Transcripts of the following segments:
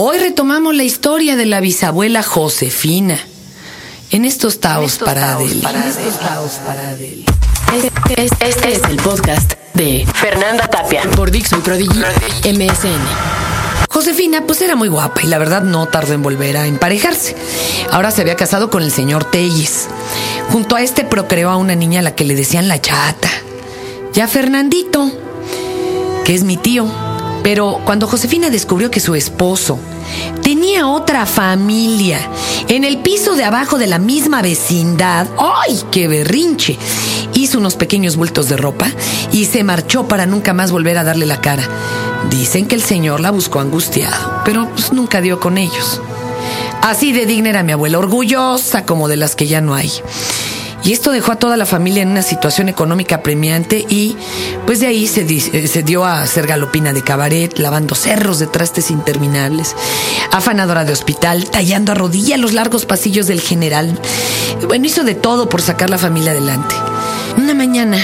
Hoy retomamos la historia de la bisabuela Josefina. En estos taos para Adel. Este, este es el podcast de Fernanda Tapia por Dixon Prodigy MSN. Josefina, pues era muy guapa y la verdad no tardó en volver a emparejarse. Ahora se había casado con el señor Telles. Junto a este procreó a una niña a la que le decían la chata. Ya Fernandito, que es mi tío, pero cuando Josefina descubrió que su esposo tenía otra familia en el piso de abajo de la misma vecindad, ¡ay, qué berrinche! Hizo unos pequeños bultos de ropa y se marchó para nunca más volver a darle la cara. Dicen que el señor la buscó angustiado, pero pues, nunca dio con ellos. Así de digna era mi abuela, orgullosa como de las que ya no hay. Y esto dejó a toda la familia en una situación económica premiante y pues de ahí se, eh, se, dio a ser galopina de cabaret, lavando cerros de trastes interminables, afanadora de hospital, tallando a rodilla los largos pasillos del general. Bueno, hizo de todo por sacar la familia adelante. Una mañana,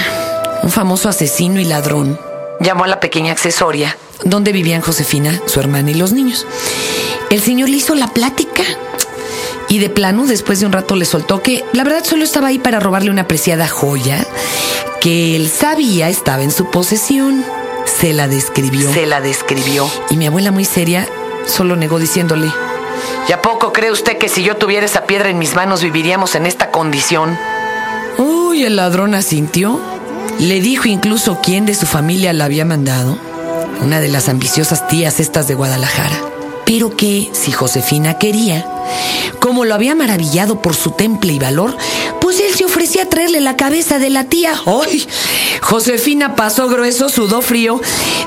un famoso asesino y ladrón llamó a la pequeña accesoria donde vivían Josefina, su hermana y los niños. El señor le hizo la plática y de plano, después de un rato, le soltó que la verdad solo estaba ahí para robarle una apreciada joya que él sabía estaba en su posesión. Se la describió. Se la describió. Y mi abuela, muy seria, solo negó diciéndole: ¿Y a poco cree usted que si yo tuviera esa piedra en mis manos viviríamos en esta condición? Uy, el ladrón asintió. Le dijo incluso quién de su familia la había mandado. Una de las ambiciosas tías estas de Guadalajara. Pero que, si Josefina quería, como lo había maravillado por su temple y valor, pues él se ofrecía a traerle la cabeza de la tía. ¡Ay! Josefina pasó grueso, sudó frío,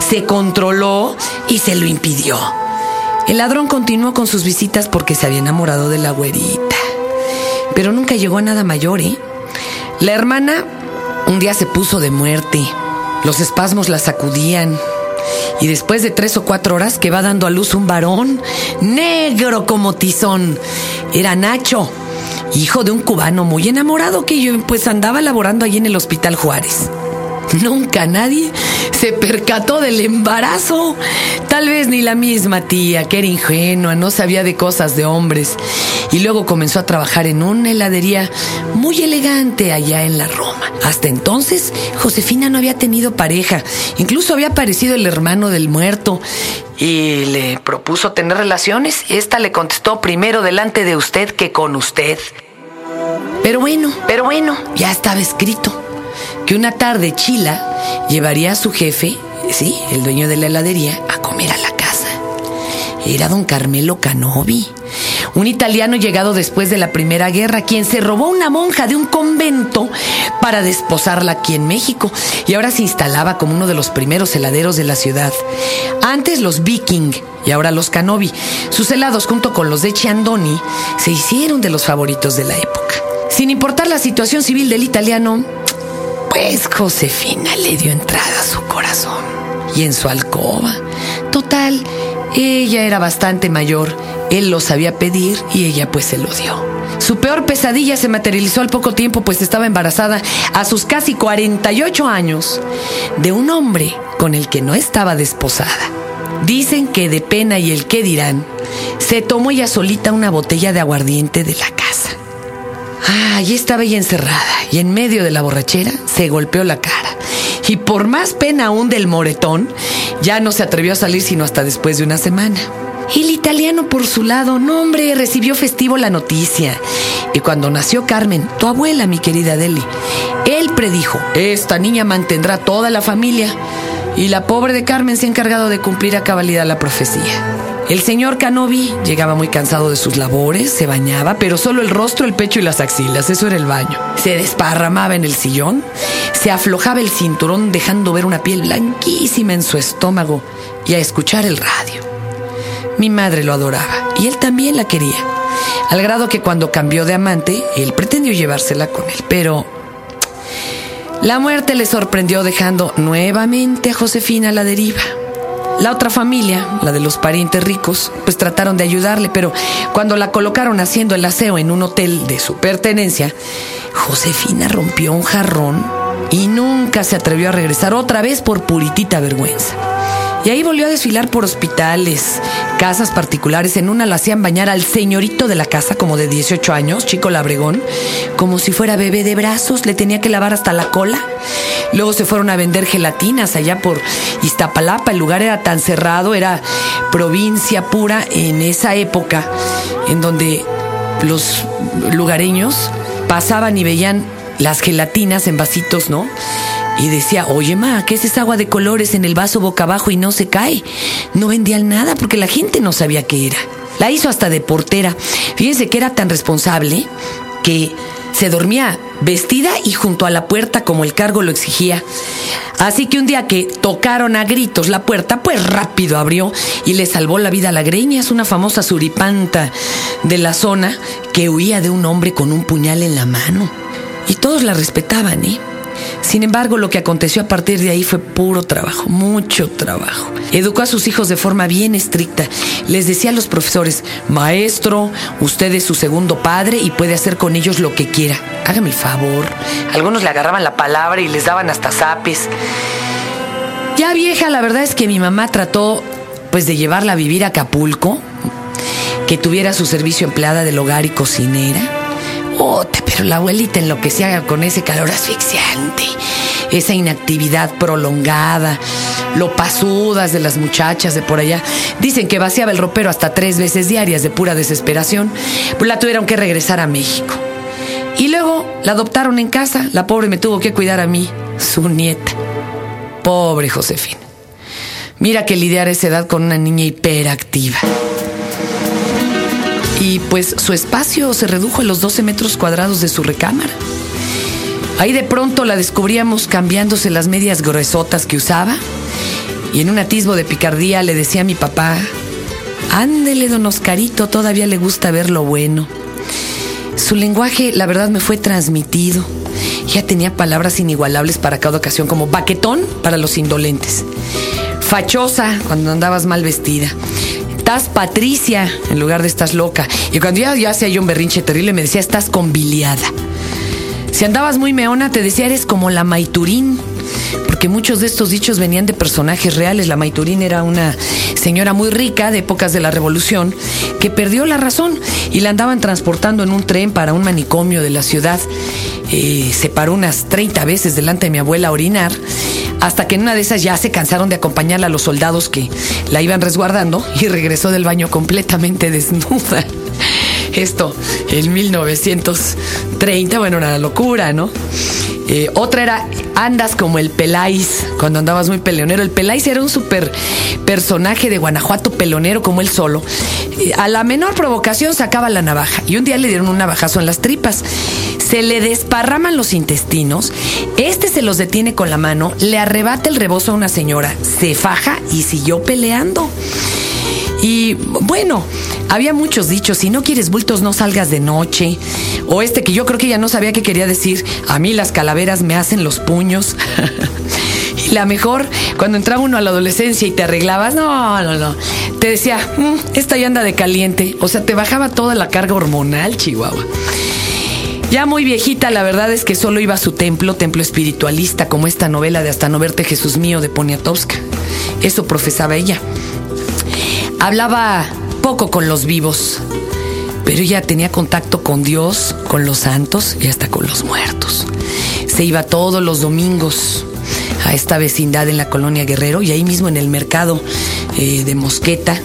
se controló y se lo impidió. El ladrón continuó con sus visitas porque se había enamorado de la güerita. Pero nunca llegó a nada mayor, ¿eh? La hermana un día se puso de muerte. Los espasmos la sacudían, y después de tres o cuatro horas que va dando a luz un varón, negro como tizón. Era Nacho, hijo de un cubano muy enamorado que yo pues andaba laborando allí en el Hospital Juárez. Nunca nadie se percató del embarazo. Tal vez ni la misma tía, que era ingenua, no sabía de cosas de hombres. Y luego comenzó a trabajar en una heladería muy elegante allá en la Roma. Hasta entonces, Josefina no había tenido pareja. Incluso había aparecido el hermano del muerto. Y le propuso tener relaciones. Esta le contestó primero delante de usted que con usted. Pero bueno, pero bueno, ya estaba escrito que una tarde Chila llevaría a su jefe, sí, el dueño de la heladería, a comer a la casa. Era don Carmelo Canovi, un italiano llegado después de la Primera Guerra, quien se robó una monja de un convento para desposarla aquí en México y ahora se instalaba como uno de los primeros heladeros de la ciudad. Antes los Viking y ahora los Canovi. Sus helados junto con los de Ciandoni se hicieron de los favoritos de la época. Sin importar la situación civil del italiano, pues Josefina le dio entrada a su corazón y en su alcoba. Total, ella era bastante mayor, él lo sabía pedir y ella pues se lo dio. Su peor pesadilla se materializó al poco tiempo pues estaba embarazada a sus casi 48 años de un hombre con el que no estaba desposada. Dicen que de pena y el qué dirán, se tomó ella solita una botella de aguardiente de la casa. Ah, allí estaba ella encerrada y en medio de la borrachera se golpeó la cara. Y por más pena aún del moretón, ya no se atrevió a salir sino hasta después de una semana. El italiano por su lado, no hombre, recibió festivo la noticia. Y cuando nació Carmen, tu abuela, mi querida Deli, él predijo, esta niña mantendrá toda la familia. Y la pobre de Carmen se ha encargado de cumplir a cabalidad la profecía. El señor Canovi llegaba muy cansado de sus labores, se bañaba, pero solo el rostro, el pecho y las axilas, eso era el baño. Se desparramaba en el sillón, se aflojaba el cinturón dejando ver una piel blanquísima en su estómago y a escuchar el radio. Mi madre lo adoraba y él también la quería, al grado que cuando cambió de amante, él pretendió llevársela con él, pero la muerte le sorprendió dejando nuevamente a Josefina a la deriva. La otra familia, la de los parientes ricos, pues trataron de ayudarle, pero cuando la colocaron haciendo el aseo en un hotel de su pertenencia, Josefina rompió un jarrón y nunca se atrevió a regresar otra vez por puritita vergüenza. Y ahí volvió a desfilar por hospitales, casas particulares. En una la hacían bañar al señorito de la casa, como de 18 años, chico labregón, como si fuera bebé de brazos, le tenía que lavar hasta la cola. Luego se fueron a vender gelatinas allá por Iztapalapa. El lugar era tan cerrado, era provincia pura en esa época, en donde los lugareños pasaban y veían las gelatinas en vasitos, ¿no? Y decía, oye, ma, ¿qué es esa agua de colores en el vaso boca abajo y no se cae? No vendían nada porque la gente no sabía qué era. La hizo hasta de portera. Fíjense que era tan responsable que se dormía vestida y junto a la puerta como el cargo lo exigía. Así que un día que tocaron a gritos la puerta, pues rápido abrió y le salvó la vida a la greña. Es una famosa suripanta de la zona que huía de un hombre con un puñal en la mano. Y todos la respetaban, ¿eh? Sin embargo, lo que aconteció a partir de ahí fue puro trabajo, mucho trabajo. Educó a sus hijos de forma bien estricta. Les decía a los profesores, maestro, usted es su segundo padre y puede hacer con ellos lo que quiera. Hágame el favor. Algunos le agarraban la palabra y les daban hasta zapes. Ya vieja, la verdad es que mi mamá trató pues de llevarla a vivir a Acapulco, que tuviera su servicio empleada del hogar y cocinera pero la abuelita enloquecía con ese calor asfixiante, esa inactividad prolongada, lo pasudas de las muchachas de por allá. Dicen que vaciaba el ropero hasta tres veces diarias de pura desesperación, pues la tuvieron que regresar a México. Y luego la adoptaron en casa, la pobre me tuvo que cuidar a mí, su nieta. Pobre Josefina. Mira que lidiar esa edad con una niña hiperactiva y pues su espacio se redujo a los 12 metros cuadrados de su recámara. Ahí de pronto la descubríamos cambiándose las medias gruesotas que usaba y en un atisbo de picardía le decía a mi papá, ándele don Oscarito, todavía le gusta ver lo bueno. Su lenguaje, la verdad, me fue transmitido. Ya tenía palabras inigualables para cada ocasión, como baquetón para los indolentes, fachosa cuando andabas mal vestida, estás Patricia en lugar de estás loca. Y cuando ya, ya hacía un berrinche terrible, me decía, estás conviliada. Si andabas muy meona, te decía, eres como la Maiturín. Porque muchos de estos dichos venían de personajes reales. La Maiturín era una señora muy rica de épocas de la Revolución que perdió la razón y la andaban transportando en un tren para un manicomio de la ciudad. Eh, se paró unas 30 veces delante de mi abuela a orinar hasta que en una de esas ya se cansaron de acompañarla a los soldados que la iban resguardando y regresó del baño completamente desnuda. Esto en 1930, bueno, una locura, ¿no? Eh, otra era Andas como el Peláis, cuando andabas muy peleonero. El Peláis era un super personaje de Guanajuato pelonero como él solo. Eh, a la menor provocación sacaba la navaja y un día le dieron un navajazo en las tripas se le desparraman los intestinos, este se los detiene con la mano, le arrebata el rebozo a una señora, se faja y siguió peleando. Y bueno, había muchos dichos, si no quieres bultos no salgas de noche. O este que yo creo que ya no sabía qué quería decir, a mí las calaveras me hacen los puños. y la mejor, cuando entraba uno a la adolescencia y te arreglabas, no, no, no. Te decía, mm, esta ya anda de caliente. O sea, te bajaba toda la carga hormonal, Chihuahua. Ya muy viejita, la verdad es que solo iba a su templo, templo espiritualista, como esta novela de Hasta no verte Jesús mío de Poniatowska. Eso profesaba ella. Hablaba poco con los vivos, pero ella tenía contacto con Dios, con los santos y hasta con los muertos. Se iba todos los domingos a esta vecindad en la colonia Guerrero y ahí mismo en el mercado eh, de Mosqueta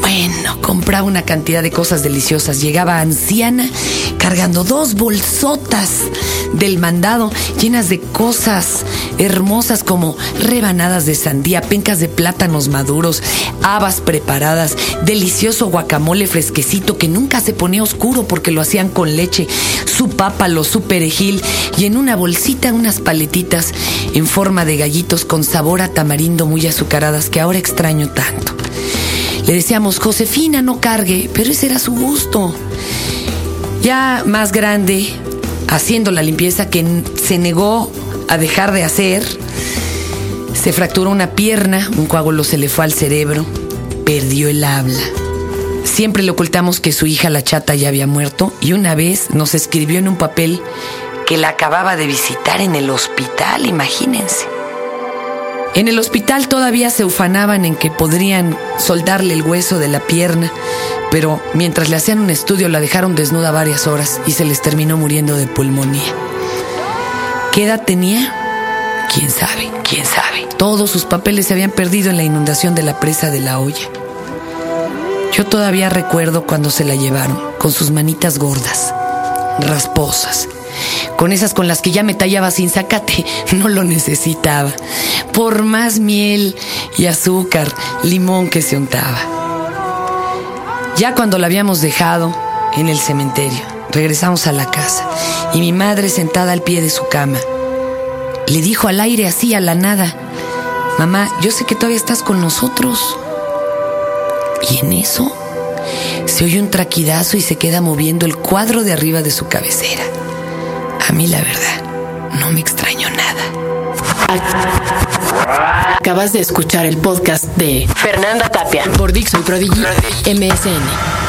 bueno, compraba una cantidad de cosas deliciosas. Llegaba anciana cargando dos bolsotas del mandado llenas de cosas hermosas como rebanadas de sandía, pencas de plátanos maduros, habas preparadas, delicioso guacamole fresquecito que nunca se ponía oscuro porque lo hacían con leche, su pápalo, su perejil y en una bolsita unas paletitas en forma de gallitos con sabor a tamarindo muy azucaradas que ahora extraño tanto. Le decíamos, Josefina, no cargue, pero ese era su gusto. Ya más grande, haciendo la limpieza que se negó a dejar de hacer, se fracturó una pierna, un coágulo se le fue al cerebro, perdió el habla. Siempre le ocultamos que su hija la chata ya había muerto y una vez nos escribió en un papel que la acababa de visitar en el hospital, imagínense. En el hospital todavía se ufanaban en que podrían soldarle el hueso de la pierna, pero mientras le hacían un estudio la dejaron desnuda varias horas y se les terminó muriendo de pulmonía. ¿Qué edad tenía? ¿Quién sabe? ¿Quién sabe? Todos sus papeles se habían perdido en la inundación de la presa de la olla. Yo todavía recuerdo cuando se la llevaron, con sus manitas gordas, rasposas, con esas con las que ya me tallaba sin sacate, no lo necesitaba, por más miel y azúcar, limón que se untaba. Ya cuando la habíamos dejado en el cementerio, regresamos a la casa y mi madre sentada al pie de su cama, le dijo al aire así a la nada, mamá, yo sé que todavía estás con nosotros. Y en eso se oye un traquidazo y se queda moviendo el cuadro de arriba de su cabecera. A mí la verdad, no me extraño nada. Acabas de escuchar el podcast de Fernanda Tapia por Dixon Prodigy MSN.